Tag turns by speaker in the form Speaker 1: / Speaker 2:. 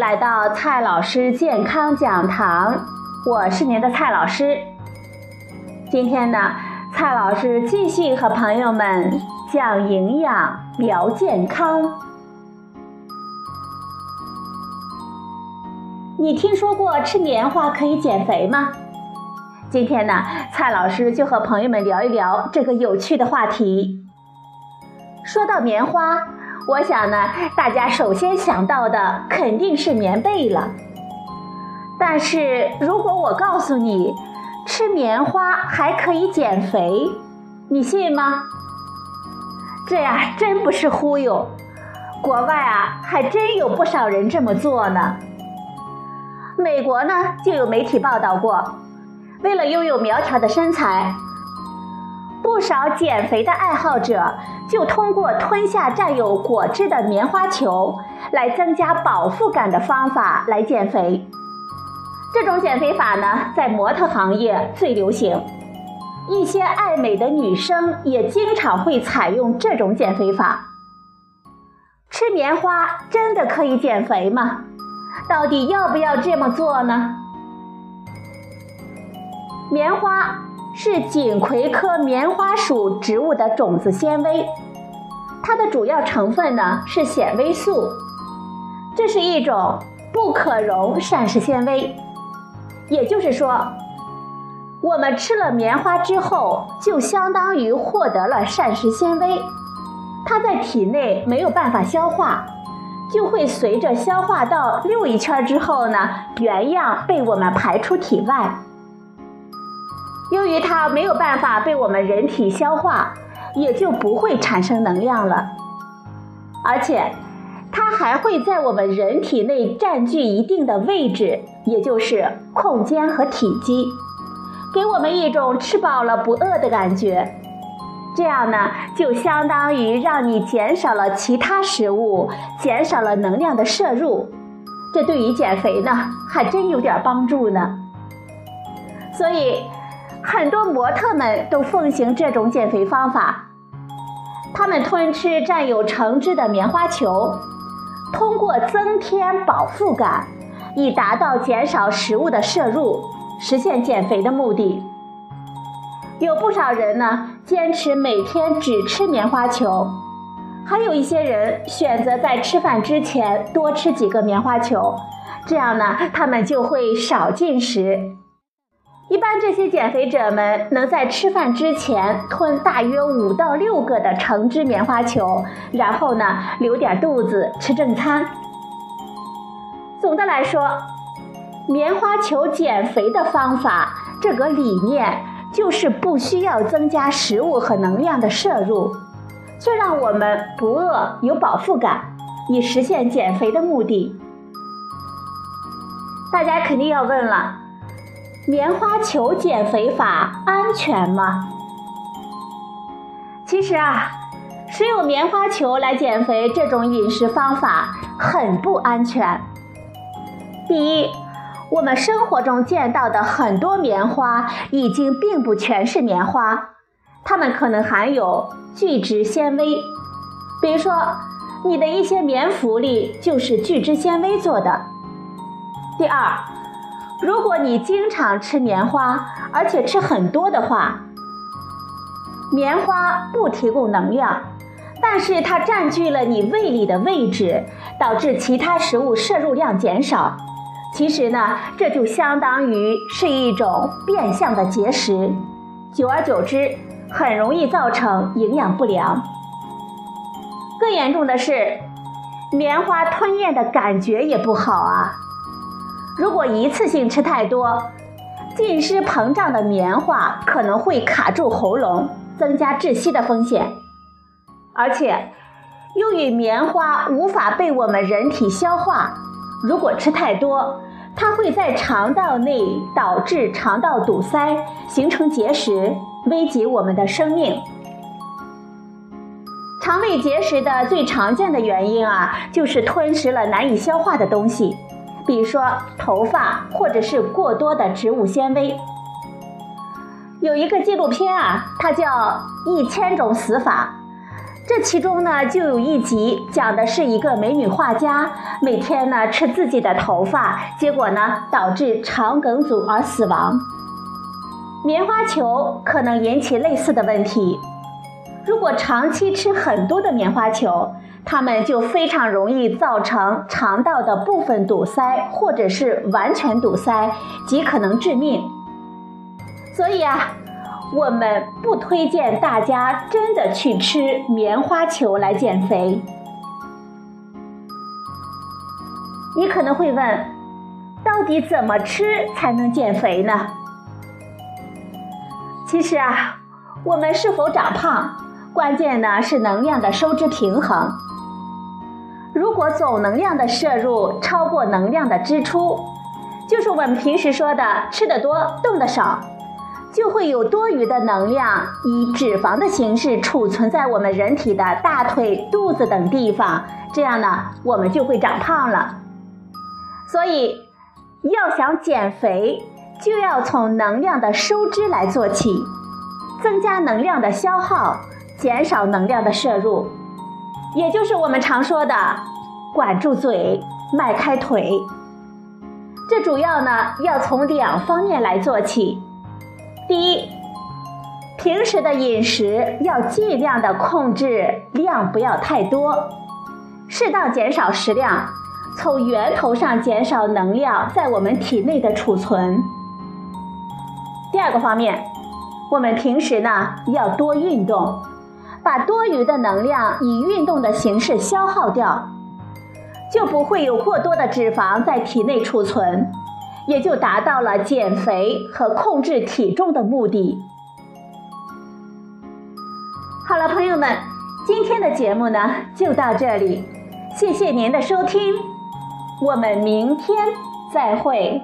Speaker 1: 来到蔡老师健康讲堂，我是您的蔡老师。今天呢，蔡老师继续和朋友们讲营养、聊健康。你听说过吃棉花可以减肥吗？今天呢，蔡老师就和朋友们聊一聊这个有趣的话题。说到棉花。我想呢，大家首先想到的肯定是棉被了。但是如果我告诉你，吃棉花还可以减肥，你信吗？这呀，真不是忽悠。国外啊，还真有不少人这么做呢。美国呢，就有媒体报道过，为了拥有苗条的身材。不少减肥的爱好者就通过吞下占有果汁的棉花球来增加饱腹感的方法来减肥。这种减肥法呢，在模特行业最流行，一些爱美的女生也经常会采用这种减肥法。吃棉花真的可以减肥吗？到底要不要这么做呢？棉花。是锦葵科棉花属植物的种子纤维，它的主要成分呢是纤维素，这是一种不可溶膳食纤维。也就是说，我们吃了棉花之后，就相当于获得了膳食纤维，它在体内没有办法消化，就会随着消化道溜一圈之后呢，原样被我们排出体外。由于它没有办法被我们人体消化，也就不会产生能量了。而且，它还会在我们人体内占据一定的位置，也就是空间和体积，给我们一种吃饱了不饿的感觉。这样呢，就相当于让你减少了其他食物，减少了能量的摄入。这对于减肥呢，还真有点帮助呢。所以。很多模特们都奉行这种减肥方法，他们吞吃占有橙汁的棉花球，通过增添饱腹感，以达到减少食物的摄入，实现减肥的目的。有不少人呢坚持每天只吃棉花球，还有一些人选择在吃饭之前多吃几个棉花球，这样呢他们就会少进食。一般这些减肥者们能在吃饭之前吞大约五到六个的橙汁棉花球，然后呢留点肚子吃正餐。总的来说，棉花球减肥的方法这个理念就是不需要增加食物和能量的摄入，却让我们不饿有饱腹感，以实现减肥的目的。大家肯定要问了。棉花球减肥法安全吗？其实啊，使用棉花球来减肥这种饮食方法很不安全。第一，我们生活中见到的很多棉花已经并不全是棉花，它们可能含有聚酯纤维，比如说你的一些棉服里就是聚酯纤维做的。第二。如果你经常吃棉花，而且吃很多的话，棉花不提供能量，但是它占据了你胃里的位置，导致其他食物摄入量减少。其实呢，这就相当于是一种变相的节食，久而久之，很容易造成营养不良。更严重的是，棉花吞咽的感觉也不好啊。如果一次性吃太多，浸湿膨胀的棉花可能会卡住喉咙，增加窒息的风险。而且，由于棉花无法被我们人体消化，如果吃太多，它会在肠道内导致肠道堵塞，形成结石，危及我们的生命。肠胃结石的最常见的原因啊，就是吞食了难以消化的东西。比如说头发，或者是过多的植物纤维。有一个纪录片啊，它叫《一千种死法》，这其中呢，就有一集讲的是一个美女画家每天呢吃自己的头发，结果呢导致肠梗阻而死亡。棉花球可能引起类似的问题。如果长期吃很多的棉花球，它们就非常容易造成肠道的部分堵塞，或者是完全堵塞，极可能致命。所以啊。我们不推荐大家真的去吃棉花球来减肥。你可能会问，到底怎么吃才能减肥呢？其实啊，我们是否长胖，关键呢是能量的收支平衡。如果总能量的摄入超过能量的支出，就是我们平时说的吃的多，动的少。就会有多余的能量以脂肪的形式储存在我们人体的大腿、肚子等地方，这样呢，我们就会长胖了。所以，要想减肥，就要从能量的收支来做起，增加能量的消耗，减少能量的摄入，也就是我们常说的“管住嘴，迈开腿”。这主要呢，要从两方面来做起。第一，平时的饮食要尽量的控制量，不要太多，适当减少食量，从源头上减少能量在我们体内的储存。第二个方面，我们平时呢要多运动，把多余的能量以运动的形式消耗掉，就不会有过多的脂肪在体内储存。也就达到了减肥和控制体重的目的。好了，朋友们，今天的节目呢就到这里，谢谢您的收听，我们明天再会。